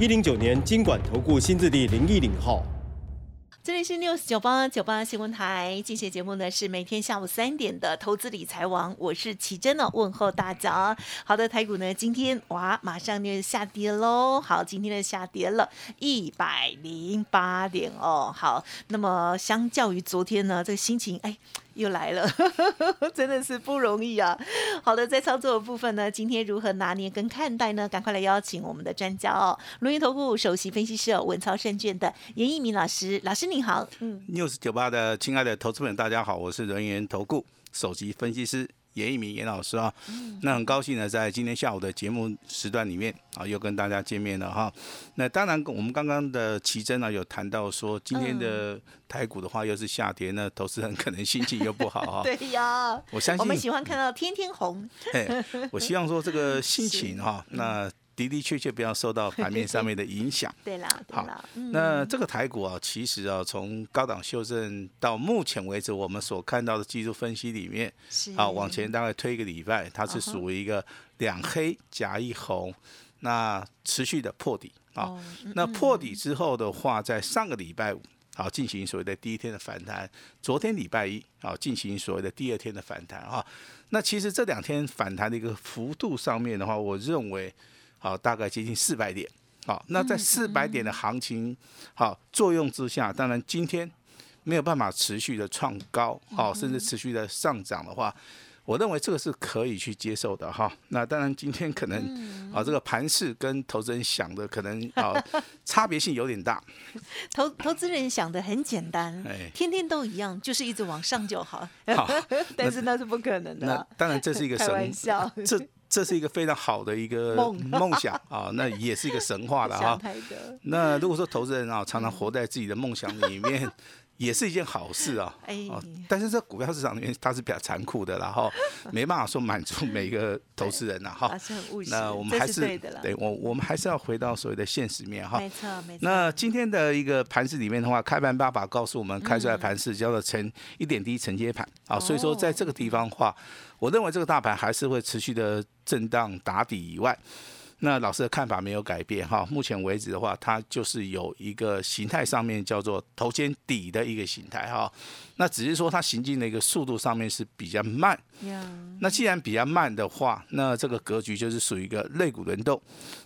一零九年经管投顾新字地零一零号。这里是 news 九八九八新闻台，进行节目呢是每天下午三点的投资理财王，我是奇珍呢，问候大家。好的，台股呢今天哇马上就下跌喽，好，今天的下跌了一百零八点哦，好，那么相较于昨天呢，这个心情哎。又来了，真的是不容易啊！好的，在操作的部分呢，今天如何拿捏跟看待呢？赶快来邀请我们的专家哦，龙岩投顾首席分析师文超胜券的严一鸣老师，老师你好。嗯，news 九八的亲爱的投资们，大家好，我是人研投顾首席分析师。严一鸣严老师啊，那很高兴呢，在今天下午的节目时段里面啊，又跟大家见面了哈。那当然，我们刚刚的奇珍呢，有谈到说，今天的台股的话又是下跌，那投资人可能心情又不好哈。对呀，我相信我们喜欢看到天天红。我希望说这个心情哈，那。的的确确不要受到盘面上面的影响。对啦，好，那这个台股啊，其实啊，从高档修正到目前为止，我们所看到的技术分析里面，啊，往前大概推一个礼拜，它是属于一个两黑夹一红，那持续的破底啊。那破底之后的话，在上个礼拜五，好进行所谓的第一天的反弹，昨天礼拜一，好进行所谓的第二天的反弹啊。那其实这两天反弹的一个幅度上面的话，我认为。好，大概接近四百点。好，那在四百点的行情好作用之下，当然今天没有办法持续的创高，好，甚至持续的上涨的话，我认为这个是可以去接受的哈。那当然今天可能啊，这个盘势跟投资人想的可能啊差别性有点大。投投资人想的很简单，哎，天天都一样，就是一直往上就好。好，但是那是不可能的。那当然这是一个开玩笑，这。这是一个非常好的一个梦想啊，那也是一个神话了哈。那如果说投资人啊，常常活在自己的梦想里面。也是一件好事啊，哦，但是这股票市场里面它是比较残酷的，然后 没办法说满足每一个投资人呐，哈。那我们还是对我我们还是要回到所谓的现实面哈。没错没错。那今天的一个盘市里面的话，开盘爸爸告诉我们，开出来盘市叫做承一点低承接盘啊，所以说在这个地方的话，我认为这个大盘还是会持续的震荡打底以外。那老师的看法没有改变哈，目前为止的话，它就是有一个形态上面叫做头肩底的一个形态哈。那只是说它行进的一个速度上面是比较慢。那既然比较慢的话，那这个格局就是属于一个肋骨轮动。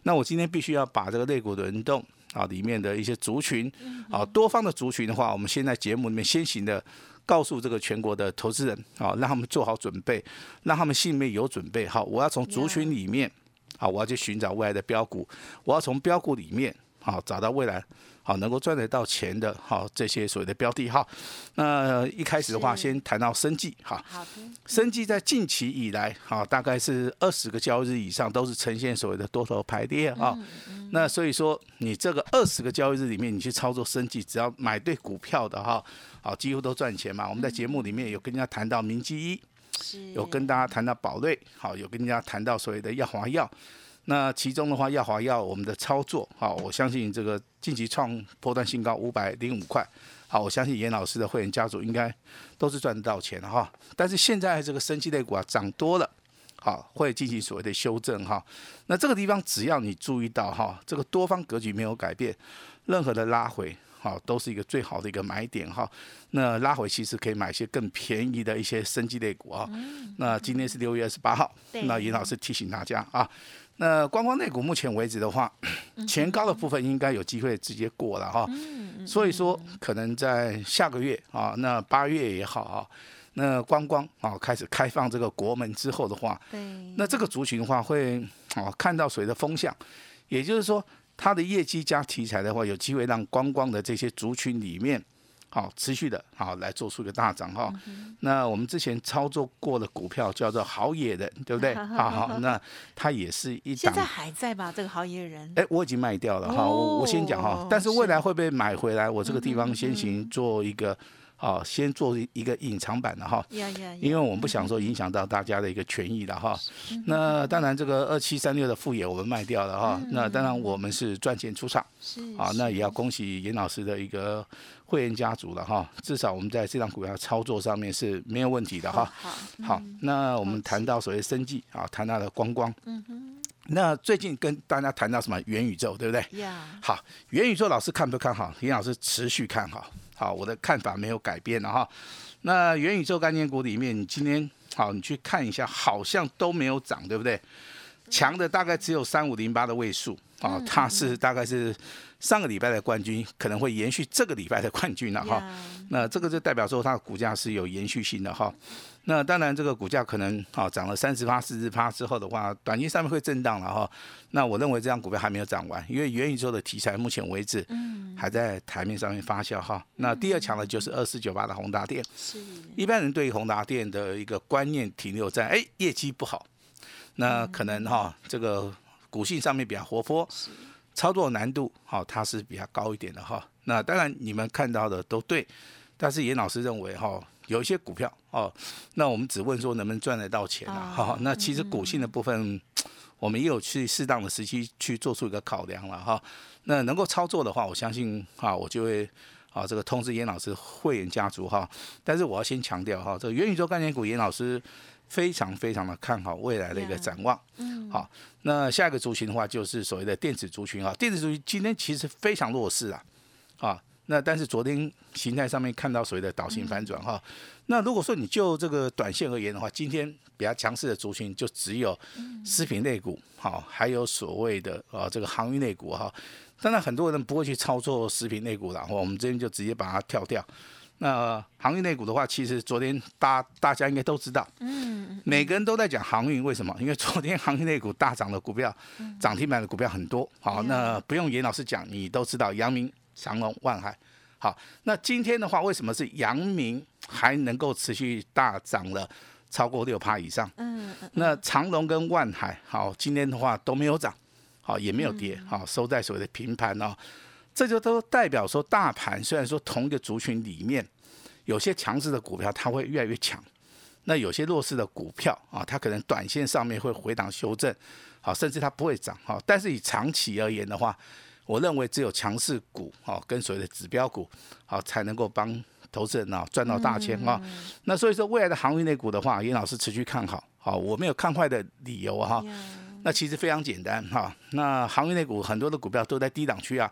那我今天必须要把这个肋骨轮动啊里面的一些族群啊多方的族群的话，我们现在节目里面先行的告诉这个全国的投资人啊，让他们做好准备，让他们心里面有准备。好，我要从族群里面。好，我要去寻找未来的标股，我要从标股里面好找到未来好能够赚得到钱的好这些所谓的标的哈。那一开始的话，先谈到生计哈。好的。生计在近期以来好，大概是二十个交易日以上都是呈现所谓的多头排列啊。那所以说，你这个二十个交易日里面，你去操作生计，只要买对股票的哈，好几乎都赚钱嘛。我们在节目里面有跟人家谈到明基一。有跟大家谈到宝瑞，好，有跟大家谈到所谓的药华药，那其中的话，药华药我们的操作，好，我相信这个近期创波段新高五百零五块，好，我相信严老师的会员家族应该都是赚得到钱的哈。但是现在这个生机类股啊涨多了，好，会进行所谓的修正哈。那这个地方只要你注意到哈，这个多方格局没有改变，任何的拉回。好，都是一个最好的一个买点哈。那拉回其实可以买一些更便宜的一些生机类股啊。那今天是六月二十八号，那尹老师提醒大家啊，那观光类股目前为止的话，前高的部分应该有机会直接过了哈。所以说，可能在下个月啊，那八月也好啊，那观光啊开始开放这个国门之后的话，那这个族群的话会啊看到谁的风向，也就是说。它的业绩加题材的话，有机会让观光的这些族群里面，好持续的好来做出一个大涨哈。那我们之前操作过的股票叫做好野人，对不对？好好，那它也是一档现在还在吧？这个好野人，哎，我已经卖掉了哈。我我先讲哈哦，但是未来会不会买回来？我这个地方先行做一个啊，先做一个隐藏版的哈。因为我们不想说影响到大家的一个权益的哈。嗯那当然，这个二七三六的副业我们卖掉了哈。那当然我们是赚钱出场是啊。那也要恭喜严老师的一个会员家族了哈。至少我们在这张股票操作上面是没有问题的哈。好好，那我们谈到所谓生计啊，谈到了光光。那最近跟大家谈到什么元宇宙，对不对？呀，好，元宇宙老师看不看好？严老师持续看好。好，我的看法没有改变了哈。那元宇宙概念股里面，你今天好，你去看一下，好像都没有涨，对不对？强的大概只有三五零八的位数啊，它是大概是上个礼拜的冠军，可能会延续这个礼拜的冠军了哈。那这个就代表说它的股价是有延续性的哈。那当然，这个股价可能啊涨了三十趴、四十趴之后的话，短期上面会震荡了哈。那我认为这张股票还没有涨完，因为元宇宙的题材目前为止还在台面上面发酵哈。那第二强的就是二四九八的宏达电，一般人对于宏达电的一个观念停留在哎业绩不好，那可能哈这个股性上面比较活泼，操作难度好它是比较高一点的哈。那当然你们看到的都对，但是严老师认为哈有一些股票哦，那我们只问说能不能赚得到钱啊？哦哈、那其实股性的部分。我们也有去适当的时期去做出一个考量了哈。那能够操作的话，我相信啊，我就会啊这个通知严老师会员家族哈。但是我要先强调哈，这个元宇宙概念股严老师非常非常的看好未来的一个展望。嗯好，那下一个族群的话就是所谓的电子族群啊，电子族群今天其实非常弱势啊，啊，那但是昨天形态上面看到所谓的导型反转哈，那如果说你就这个短线而言的话，今天比较强势的族群就只有食品类股，好，还有所谓的啊这个航运类股哈。当然很多人不会去操作食品类股了，我们这边就直接把它跳掉。那航运类股的话，其实昨天大大家应该都知道，嗯每个人都在讲航运，为什么？因为 昨天航运类股大涨的股票，涨停板的股票很多。好，那不用严老师讲，你都知道，阳明、长隆、万海。好，那今天的话，为什么是阳明还能够持续大涨了超过六趴以上？嗯嗯那长隆跟万海，好，今天的话都没有涨，好，也没有跌，好，收在所谓的平盘哦。这就都代表说，大盘虽然说同一个族群里面，有些强势的股票它会越来越强，那有些弱势的股票啊，它可能短线上面会回档修正，好，甚至它不会涨，哈，但是以长期而言的话，我认为只有强势股，好，跟所谓的指标股，好，才能够帮投资人啊赚到大钱啊。那所以说，未来的航运类股的话，严老师持续看好，好，我没有看坏的理由啊哈。那其实非常简单哈。那航运类股很多的股票都在低档区啊，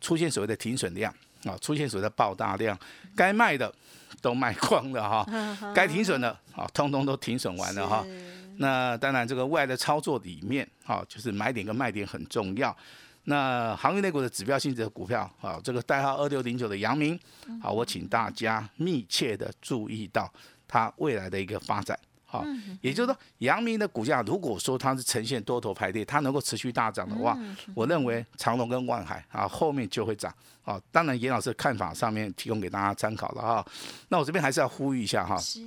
出现所谓的停损量啊，出现所谓的爆大量，该卖的都卖光了哈，该停损的啊，通通都停损完了哈。那当然，这个未来的操作里面啊，就是买点跟卖点很重要。那航运类股的指标性质的股票啊，这个代号二六零九的阳明，好，我请大家密切的注意到它未来的一个发展。好，也就是说，阳明的股价如果说它是呈现多头排列，它能够持续大涨的话，我认为长隆跟万海啊后面就会涨。好，当然严老师看法上面提供给大家参考了哈。那我这边还是要呼吁一下哈，是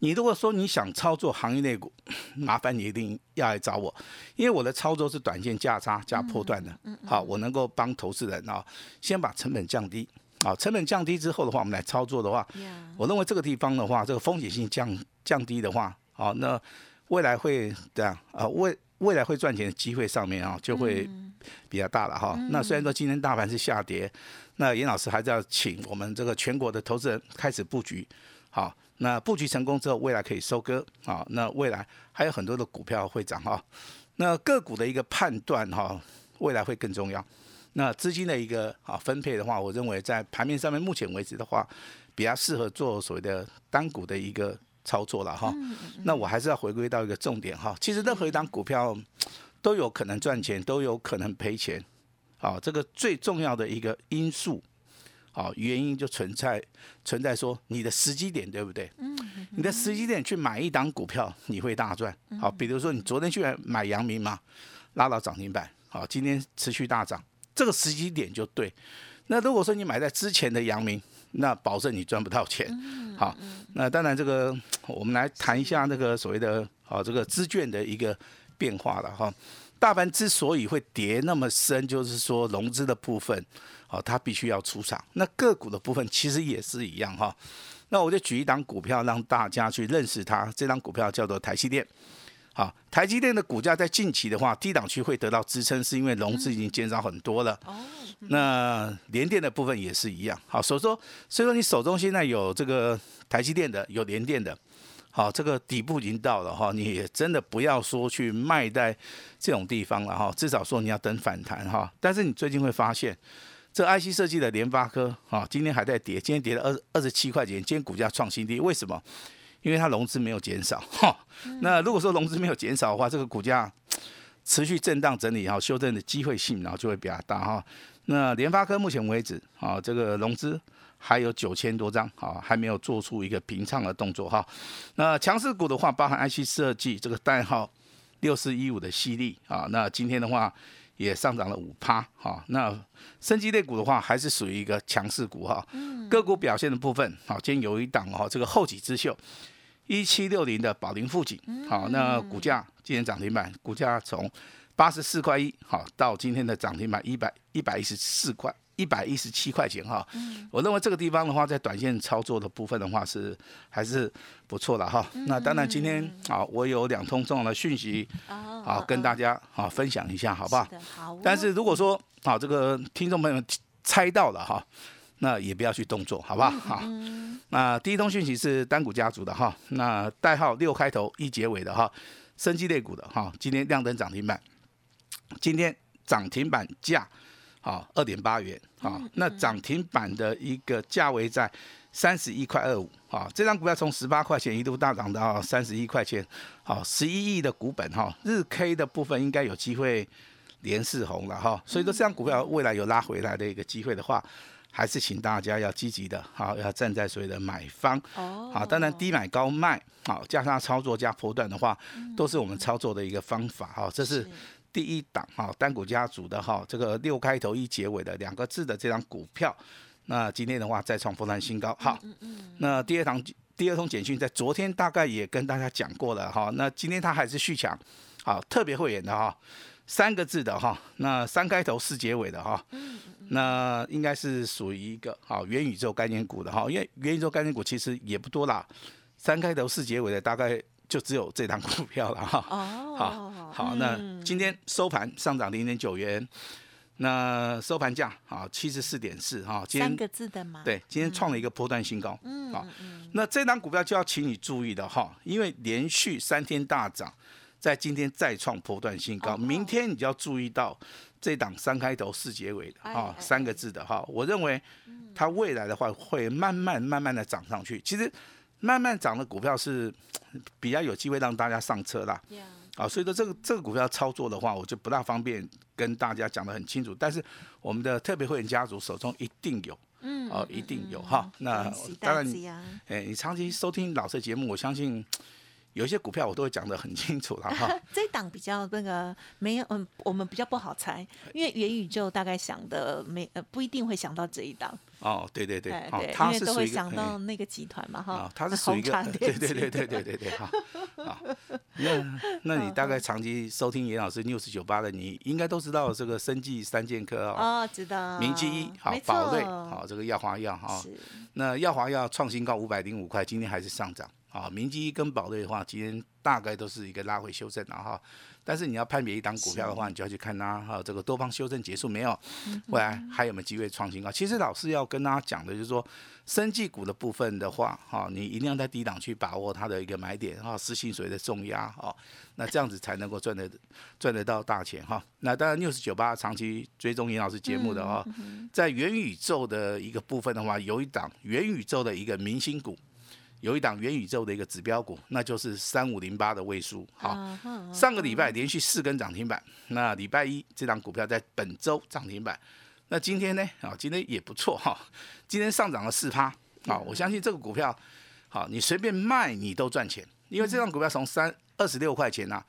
你如果说你想操作行业内股，麻烦你一定要来找我，因为我的操作是短线价差加波段的。好，我能够帮投资人啊，先把成本降低。好，成本降低之后的话，我们来操作的话，呀我认为这个地方的话，这个风险性降降低的话，好，那未来会这样啊，未未来会赚钱的机会上面啊，就会比较大了哈。那虽然说今天大盘是下跌，那严老师还是要请我们这个全国的投资人开始布局，好，那布局成功之后，未来可以收割啊，那未来还有很多的股票会涨哈。那个股的一个判断哈，未来会更重要。那资金的一个啊分配的话，我认为在盘面上面目前为止的话，比较适合做所谓的单股的一个操作了哈。那我还是要回归到一个重点哈，其实任何一档股票都有可能赚钱，都有可能赔钱。好，这个最重要的一个因素，好原因就存在存在说你的时机点对不对？你的时机点去买一档股票，你会大赚。好，比如说你昨天去买阳明嘛，拉到涨停板，好，今天持续大涨，这个时机点就对。那如果说你买在之前的阳明，那保证你赚不到钱。好，那当然这个我们来谈一下那个所谓的啊这个资券的一个变化了哈。大盘之所以会跌那么深，就是说融资的部分，好，它必须要出场。那个股的部分其实也是一样哈。那我就举一档股票让大家去认识它，这张股票叫做台积电。好，台积电的股价在近期的话，低档区会得到支撑，是因为融资已经减少很多了。哦。那联电的部分也是一样。好，所以说，所以说你手中现在有这个台积电的，有联电的，好，这个底部已经到了哈，你也真的不要说去卖在这种地方了哈，至少说你要等反弹哈。但是你最近会发现，这 IC 设计的联发科啊，今天还在跌，今天跌了二二十七块钱，今天股价创新低，为什么？因为它融资没有减少哈，那如果说融资没有减少的话，这个股价持续震荡整理，然后修正的机会性，然后就会比较大哈。那联发科目前为止啊，这个融资还有九千多张啊，还没有做出一个平仓的动作哈。那强势股的话，包含 IC 设计这个代号六四一五的犀利啊，那今天的话也上涨了五趴哈。那升级类股的话，还是属于一个强势股哈。个股表现的部分，好，今天有一档哈，这个后起之秀。一七六零的宝林富锦，好，那股价今天涨停板，股价从八十四块一，好，到今天的涨停板一百一百一十四块，一百一十七块钱哈。我认为这个地方的话，在短线操作的部分的话是还是不错的哈。那当然今天啊，我有两通重要的讯息，好跟大家好分享一下，好不好？好。但是如果说好，这个听众朋友们猜到了哈。那也不要去动作，好不好？好，那第一通讯息是单股家族的哈，那代号六开头一结尾的哈，生机类股的哈，今天亮灯涨停板，今天涨停板价好二点八元啊，那涨停板的一个价位在三十一块二五啊，这张股票从十八块钱一度大涨到三十一块钱，好，十一亿的股本哈，日 K 的部分应该有机会连四红了哈，所以说这张股票未来有拉回来的一个机会的话。还是请大家要积极的，好，要站在所谓的买方，好，当然低买高卖，好，加上操作加波段的话，都是我们操作的一个方法，哈，这是第一档，哈，单股家族的哈，这个六开头一结尾的两个字的这张股票，那今天的话再创波段新高，好，那第二堂第二通简讯在昨天大概也跟大家讲过了，哈，那今天它还是续强，好，特别会员的哈，三个字的哈，那三开头四结尾的哈。那应该是属于一个好元宇宙概念股的哈，因为元宇宙概念股其实也不多啦，三开头四结尾的大概就只有这档股票了哈。哦，好，好，那今天收盘上涨零点九元，那收盘价啊七十四点四哈。三个字的吗？对，今天创了一个波段新高。嗯，好，那这档股票就要请你注意的哈，因为连续三天大涨，在今天再创波段新高，明天你就要注意到。这档三开头四结尾的哈，三个字的哈，我认为它未来的话会慢慢慢慢的涨上去。其实慢慢涨的股票是比较有机会让大家上车啦。啊，所以说这个这个股票操作的话，我就不大方便跟大家讲的很清楚。但是我们的特别会员家族手中一定有，嗯，哦，一定有哈。那当然，哎，你长期收听老师的节目，我相信。有一些股票我都会讲得很清楚了 哈。这档比较那个没有，嗯，我们比较不好猜，因为元宇宙大概想的没呃不一定会想到这一档。哦，对对对，对，因为都会想到那个集团嘛哈。它是属于一个，对对对对对对对哈。啊，那那你 大概长期收听严老师 news 九八的，你应该都知道这个生技三剑客啊。哦，知道。明基一好，宝瑞好，这个药华药哈。那药华药创新高五百零五块，今天还是上涨。啊，明基跟宝瑞的话，今天大概都是一个拉回修正了哈。但是你要判别一档股票的话，你就要去看它哈，这个多方修正结束没有，未来还有没有机会创新高？其实老师要跟大家讲的就是说，生技股的部分的话，哈，你一定要在低档去把握它的一个买点哈，实行所谓的重压哈，那这样子才能够赚得赚得到大钱哈。那当然六十九八长期追踪严老师节目的哈，在元宇宙的一个部分的话，有一档元宇宙的一个明星股。有一档元宇宙的一个指标股，那就是三五零八的位数。好，上个礼拜连续四根涨停板，那礼拜一这档股票在本周涨停板，那今天呢？啊，今天也不错哈，今天上涨了四趴。啊，我相信这个股票，好，你随便卖你都赚钱，因为这档股票从三二十六块钱呐，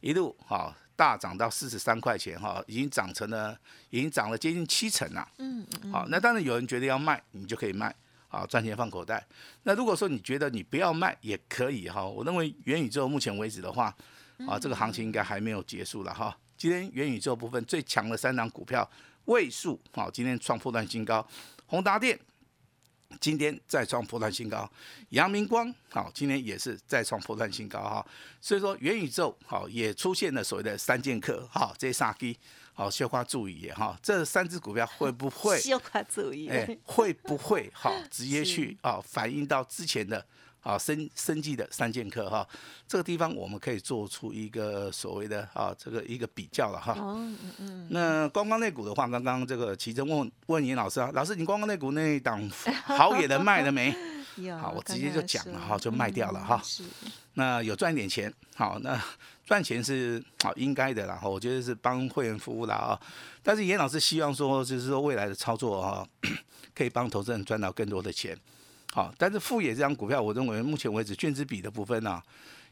一路好大涨到四十三块钱哈，已经涨成了，已经涨了接近七成了。嗯嗯。好，那当然有人觉得要卖，你就可以卖。啊，赚钱放口袋。那如果说你觉得你不要卖也可以哈，我认为元宇宙目前为止的话，啊，这个行情应该还没有结束了哈。今天元宇宙部分最强的三档股票位数，好，今天创破断新高，宏达电。今天再创破断新高，阳明光好，今天也是再创破断新高哈，所以说元宇宙好也出现了所谓的三剑客哈，这三基好，绣花注意哈，这三只股票会不 会绣花注意？哎，会不会好直接去啊反映到之前的？啊，生生计的三剑客哈，这个地方我们可以做出一个所谓的啊，这个一个比较了哈。哦，嗯嗯。那光光那股的话，刚刚这个奇珍问问严老师啊，老师你光光那股那一档 好野的卖了没？好，我直接就讲了哈，就卖掉了哈。那有赚一点钱，好，那 赚钱是好应该的然后。我觉得是帮会员服务了啊。但是严老师希望说，就是说未来的操作啊，可以帮投资人赚到更多的钱。好，但是富野这张股票，我认为目前为止卷资比的部分呢，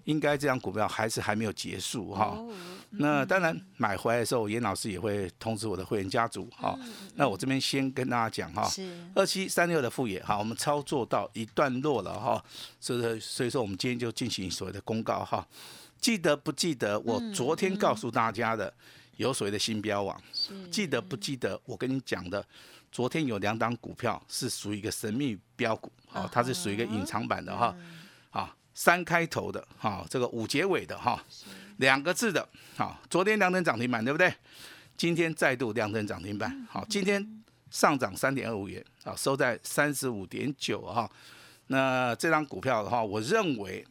应该这张股票还是还没有结束哈。那当然买回来的时候，严老师也会通知我的会员家族哈。那我这边先跟大家讲哈，二七三六的副业哈，我们操作到一段落了哈，所以所以说我们今天就进行所谓的公告哈。记得不记得我昨天告诉大家的有所谓的新标网？记得不记得我跟你讲的？昨天有两档股票是属于一个神秘标股，好，它是属于一个隐藏版的哈，啊，三开头的哈，这个五结尾的哈，两个字的，好，昨天两根涨停板对不对？今天再度两灯涨停板，好，今天上涨三点二五元，啊，收在三十五点九哈，那这张股票的话，我认为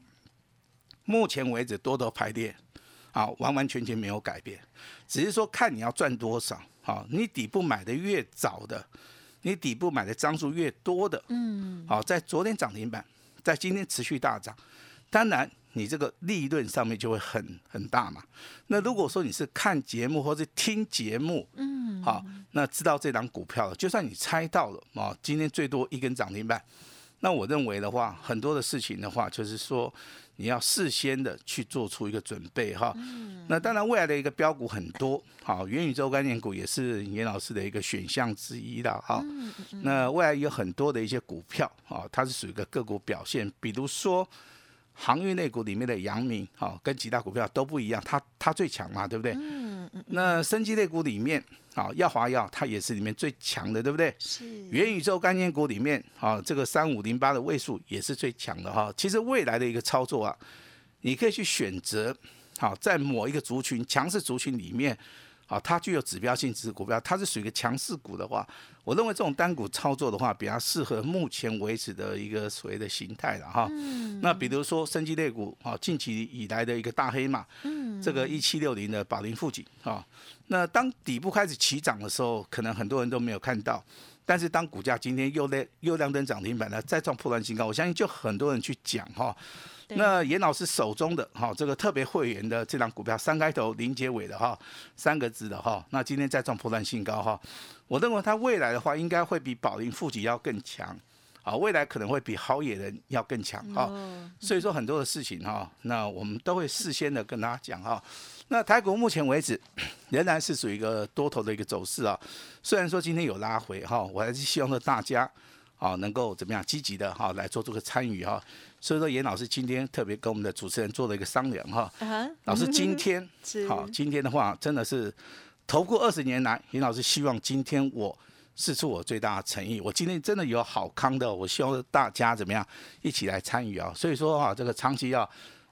目前为止多头排列，啊，完完全全没有改变，只是说看你要赚多少。好，你底部买的越早的，你底部买的张数越多的，嗯，好，在昨天涨停板，在今天持续大涨，当然你这个利润上面就会很很大嘛。那如果说你是看节目或是听节目，嗯，好，那知道这档股票了，就算你猜到了啊，今天最多一根涨停板，那我认为的话，很多的事情的话，就是说。你要事先的去做出一个准备哈，那当然未来的一个标股很多，好，元宇宙概念股也是严老师的一个选项之一的哈。那未来有很多的一些股票啊，它是属于一个个股表现，比如说航运类股里面的阳明，哈，跟其他股票都不一样，它它最强嘛，对不对？那生机类股里面。啊，耀华药它也是里面最强的，对不对？是。元宇宙概念股里面，啊，这个三五零八的位数也是最强的哈。其实未来的一个操作啊，你可以去选择，好，在某一个族群强势族群里面。好，它具有指标性质股票，它是属于一个强势股的话，我认为这种单股操作的话，比较适合目前为止的一个所谓的形态了哈。那比如说升级类股，啊，近期以来的一个大黑马，嗯，这个一七六零的宝林富锦，啊，那当底部开始起涨的时候，可能很多人都没有看到，但是当股价今天又亮又亮灯涨停板了，再创破断新高，我相信就很多人去讲哈。那严老师手中的哈这个特别会员的这张股票三开头零结尾的哈三个字的哈，那今天再创破断新高哈，我认为它未来的话应该会比宝林富集要更强，啊未来可能会比好野人要更强哈，所以说很多的事情哈，那我们都会事先的跟大家讲哈。那台股目前为止 仍然是属于一个多头的一个走势啊，虽然说今天有拉回哈，我还是希望说大家啊能够怎么样积极的哈来做这个参与哈。所以说，严老师今天特别跟我们的主持人做了一个商量哈。老师今天 好，今天的话真的是投过二十年来，严老师希望今天我试出我最大的诚意。我今天真的有好康的，我希望大家怎么样一起来参与啊。所以说哈，这个长期要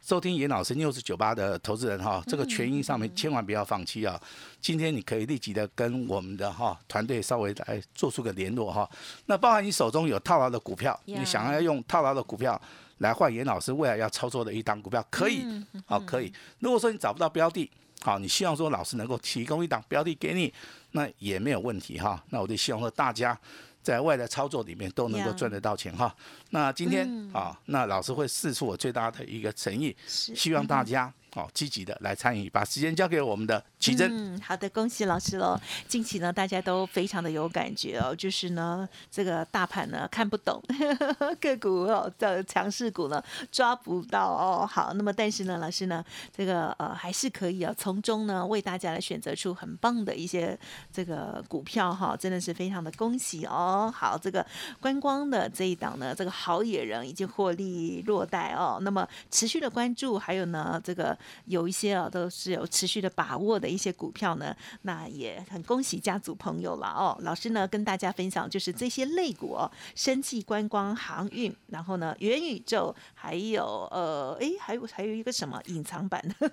收听严老师六十九八的投资人哈，这个权益上面千万不要放弃啊。今天你可以立即的跟我们的哈团队稍微来做出个联络哈。那包含你手中有套牢的股票，你想要用套牢的股票。来换严老师未来要操作的一档股票，可以，好，可以。如果说你找不到标的，好，你希望说老师能够提供一档标的给你，那也没有问题哈。那我就希望说大家在外的操作里面都能够赚得到钱哈。那今天啊，那老师会试出我最大的一个诚意，希望大家哦积极的来参与，把时间交给我们的奇珍。嗯，好的，恭喜老师喽！近期呢，大家都非常的有感觉哦，就是呢，这个大盘呢看不懂，个股哦的强势股呢抓不到哦。好，那么但是呢，老师呢，这个呃还是可以啊，从中呢为大家来选择出很棒的一些这个股票哈，真的是非常的恭喜哦。好，这个观光的这一档呢，这个好野人已经获利落袋哦。那么持续的关注，还有呢，这个有一些啊都是有持续的把握的一些股票呢，那也很恭喜家族朋友了哦。老师呢跟大家分享就是这些类股哦，生技、观光、航运，然后呢元宇宙，还有呃，哎，还有还有一个什么隐藏版的。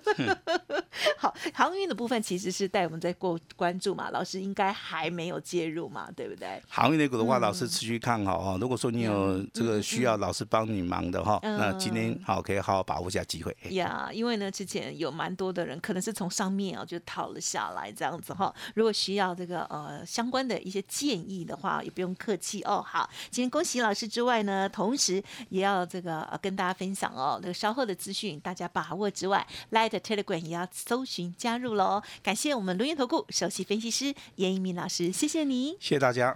好，航运的部分其实是带我们在过关注嘛，老师应该还没有介入嘛，对不对？航运类股的话，老师持续看好哦。如果说你有这个需要老师帮你忙的哈，那今天好可以好好把握一下机会。呀，因为呢之前有蛮多的人可能是从上面啊就套了下来这样子哈。如果需要这个呃相关的一些建议的话，也不用客气哦。好，今天恭喜老师之外呢，同时也要这个呃跟大家分享哦，那个稍后的资讯大家把握之外，Light Telegram 也要搜寻加入喽。感谢我们轮源投顾首席分析师严一鸣老师，谢谢你，谢谢大家。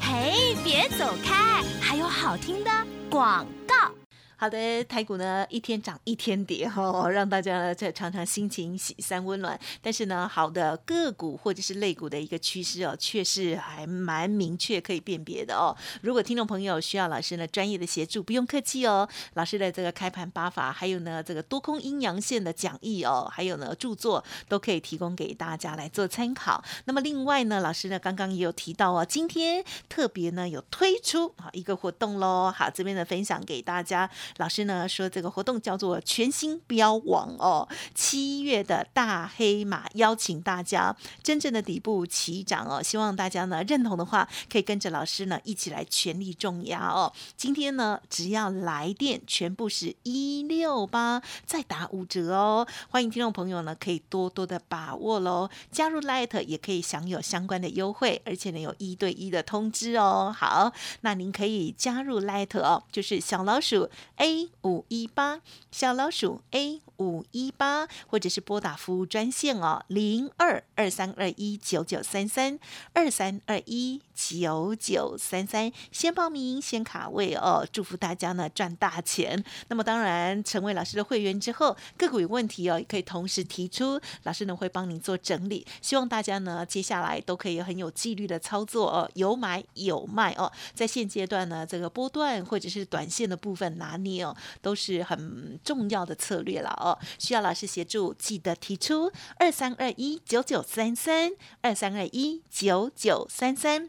嘿，别走开，还有好听的广告。好的，台股呢一天涨一天跌哈，让大家呢在常常心情喜三温暖。但是呢，好的个股或者是类股的一个趋势哦，却是还蛮明确可以辨别的哦。如果听众朋友需要老师呢专业的协助，不用客气哦。老师的这个开盘八法，还有呢这个多空阴阳线的讲义哦，还有呢著作都可以提供给大家来做参考。那么另外呢，老师呢刚刚也有提到哦，今天特别呢有推出啊一个活动喽。好，这边呢分享给大家。老师呢说这个活动叫做全新标王哦，七月的大黑马，邀请大家真正的底部起涨哦，希望大家呢认同的话，可以跟着老师呢一起来全力重压哦。今天呢只要来电，全部是一六八，再打五折哦。欢迎听众朋友呢可以多多的把握喽，加入 Light 也可以享有相关的优惠，而且呢有一对一的通知哦。好，那您可以加入 Light 哦，就是小老鼠。A 五一八小老鼠 A 五一八，或者是拨打服务专线哦，零二二三二一九九三三二三二一九九三三，先报名先卡位哦，祝福大家呢赚大钱。那么当然，成为老师的会员之后，个股有问题哦，也可以同时提出，老师呢会帮您做整理。希望大家呢接下来都可以很有纪律的操作哦，有买有卖哦，在现阶段呢，这个波段或者是短线的部分拿捏哦。都是很重要的策略了哦，需要老师协助，记得提出二三二一九九三三二三二一九九三三